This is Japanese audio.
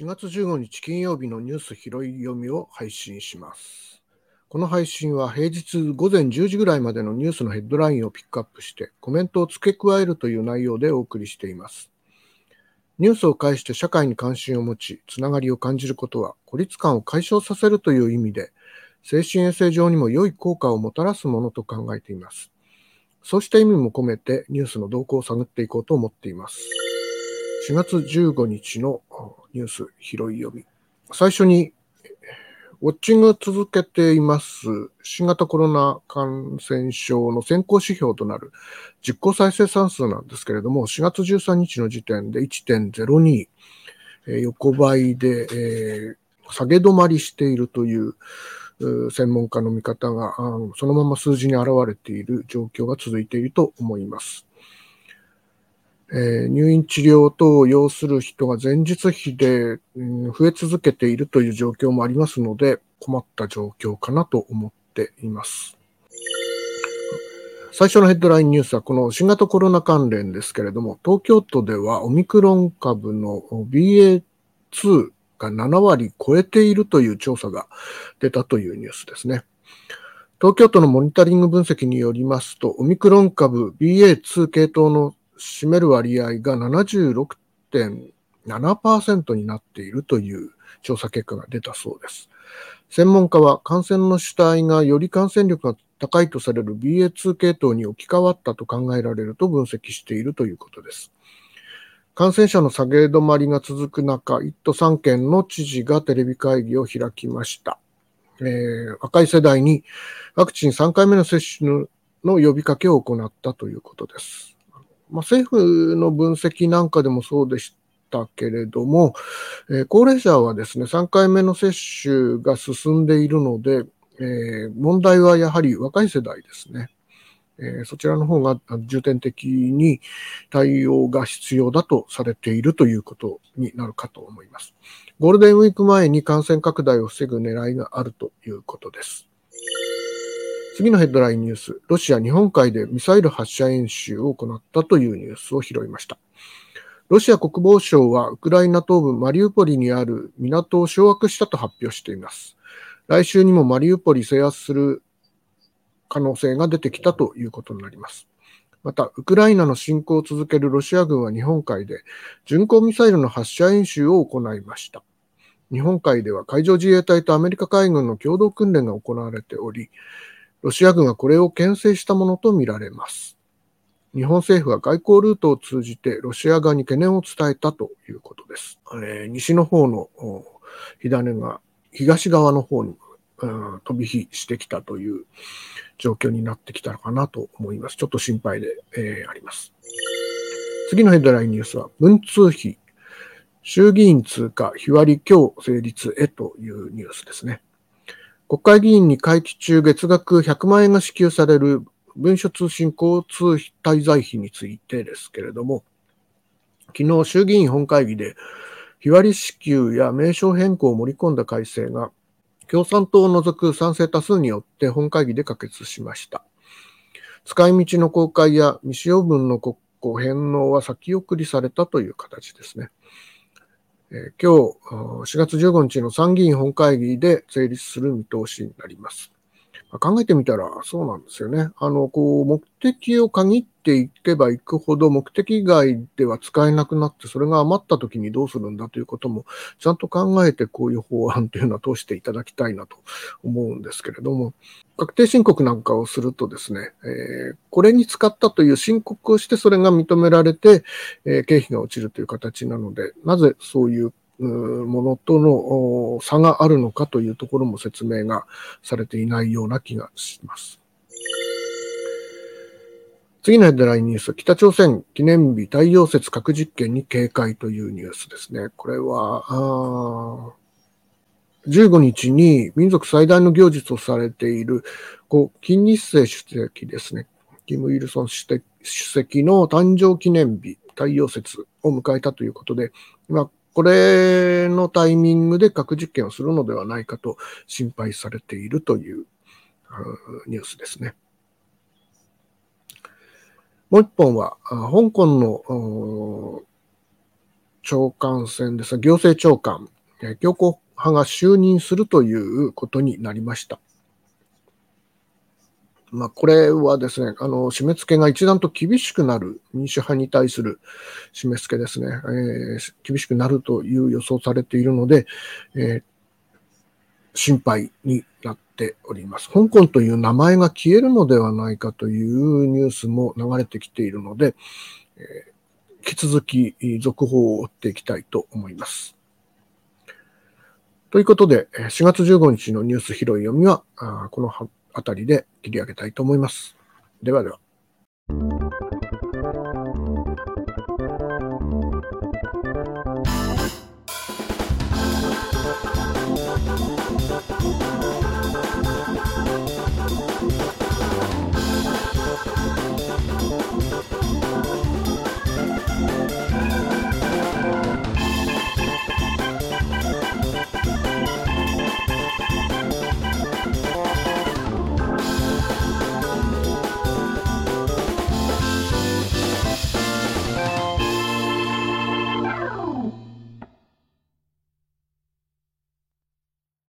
4月15日金曜日のニュース拾い読みを配信します。この配信は平日午前10時ぐらいまでのニュースのヘッドラインをピックアップしてコメントを付け加えるという内容でお送りしています。ニュースを介して社会に関心を持ち、つながりを感じることは孤立感を解消させるという意味で、精神衛生上にも良い効果をもたらすものと考えています。そうした意味も込めてニュースの動向を探っていこうと思っています。4月15日のニュース拾い読み。最初に、ウォッチングを続けています新型コロナ感染症の先行指標となる実効再生産数なんですけれども、4月13日の時点で1.02、えー、横ばいで、えー、下げ止まりしているという専門家の見方が、そのまま数字に表れている状況が続いていると思います。えー、入院治療等を要する人が前日比で、うん、増え続けているという状況もありますので、困った状況かなと思っています。最初のヘッドラインニュースはこの新型コロナ関連ですけれども、東京都ではオミクロン株の BA2 が7割超えているという調査が出たというニュースですね。東京都のモニタリング分析によりますと、オミクロン株 BA2 系統の占める割合が76.7%になっているという調査結果が出たそうです。専門家は感染の主体がより感染力が高いとされる BA.2 系統に置き換わったと考えられると分析しているということです。感染者の下げ止まりが続く中、1都3県の知事がテレビ会議を開きました。えー、若い世代にワクチン3回目の接種の呼びかけを行ったということです。まあ、政府の分析なんかでもそうでしたけれども、えー、高齢者はですね、3回目の接種が進んでいるので、えー、問題はやはり若い世代ですね。え、そちらの方が重点的に対応が必要だとされているということになるかと思います。ゴールデンウィーク前に感染拡大を防ぐ狙いがあるということです。次のヘッドラインニュース、ロシア日本海でミサイル発射演習を行ったというニュースを拾いました。ロシア国防省はウクライナ東部マリウポリにある港を掌握したと発表しています。来週にもマリウポリ制圧する可能性が出てきたということになります。また、ウクライナの侵攻を続けるロシア軍は日本海で巡航ミサイルの発射演習を行いました。日本海では海上自衛隊とアメリカ海軍の共同訓練が行われており、ロシア軍はこれを牽制したものとみられます。日本政府は外交ルートを通じてロシア側に懸念を伝えたということです。えー、西の方の火種が東側の方に、うん、飛び火してきたという状況になってきたのかなと思います。ちょっと心配で、えー、あります。次のヘッドラインニュースは、文通費、衆議院通過、日割り今日成立へというニュースですね。国会議員に会期中月額100万円が支給される文書通信交通滞在費についてですけれども、昨日衆議院本会議で日割り支給や名称変更を盛り込んだ改正が共産党を除く賛成多数によって本会議で可決しました。使い道の公開や未使用分の国庫返納は先送りされたという形ですね。え、今日4月15日の参議院本会議で成立する見通しになります。考えてみたらそうなんですよね。あの、こう、目的を限っていけばいくほど目的外では使えなくなって、それが余った時にどうするんだということも、ちゃんと考えてこういう法案というのは通していただきたいなと思うんですけれども、確定申告なんかをするとですね、えー、これに使ったという申告をしてそれが認められて、えー、経費が落ちるという形なので、なぜそういうものとの差があるのかというところも説明がされていないような気がします。次のヘッドラインニュース、北朝鮮記念日太陽節核実験に警戒というニュースですね。これは、15日に民族最大の行事とされている、こう、金日成主席ですね。キム・イルソン主席の誕生記念日、太陽節を迎えたということで、まあ、これのタイミングで核実験をするのではないかと心配されているというニュースですね。もう一本は、香港の長官選ですが、行政長官、強硬派が就任するということになりました。まあ、これはですね、あの、締め付けが一段と厳しくなる、民主派に対する締め付けですね、えー、厳しくなるという予想されているので、えー、心配になっております。香港という名前が消えるのではないかというニュースも流れてきているので、えー、引き続き続報を追っていきたいと思います。ということで、4月15日のニュース拾い読みは、このあたりで切り上げたいと思います。ではでは。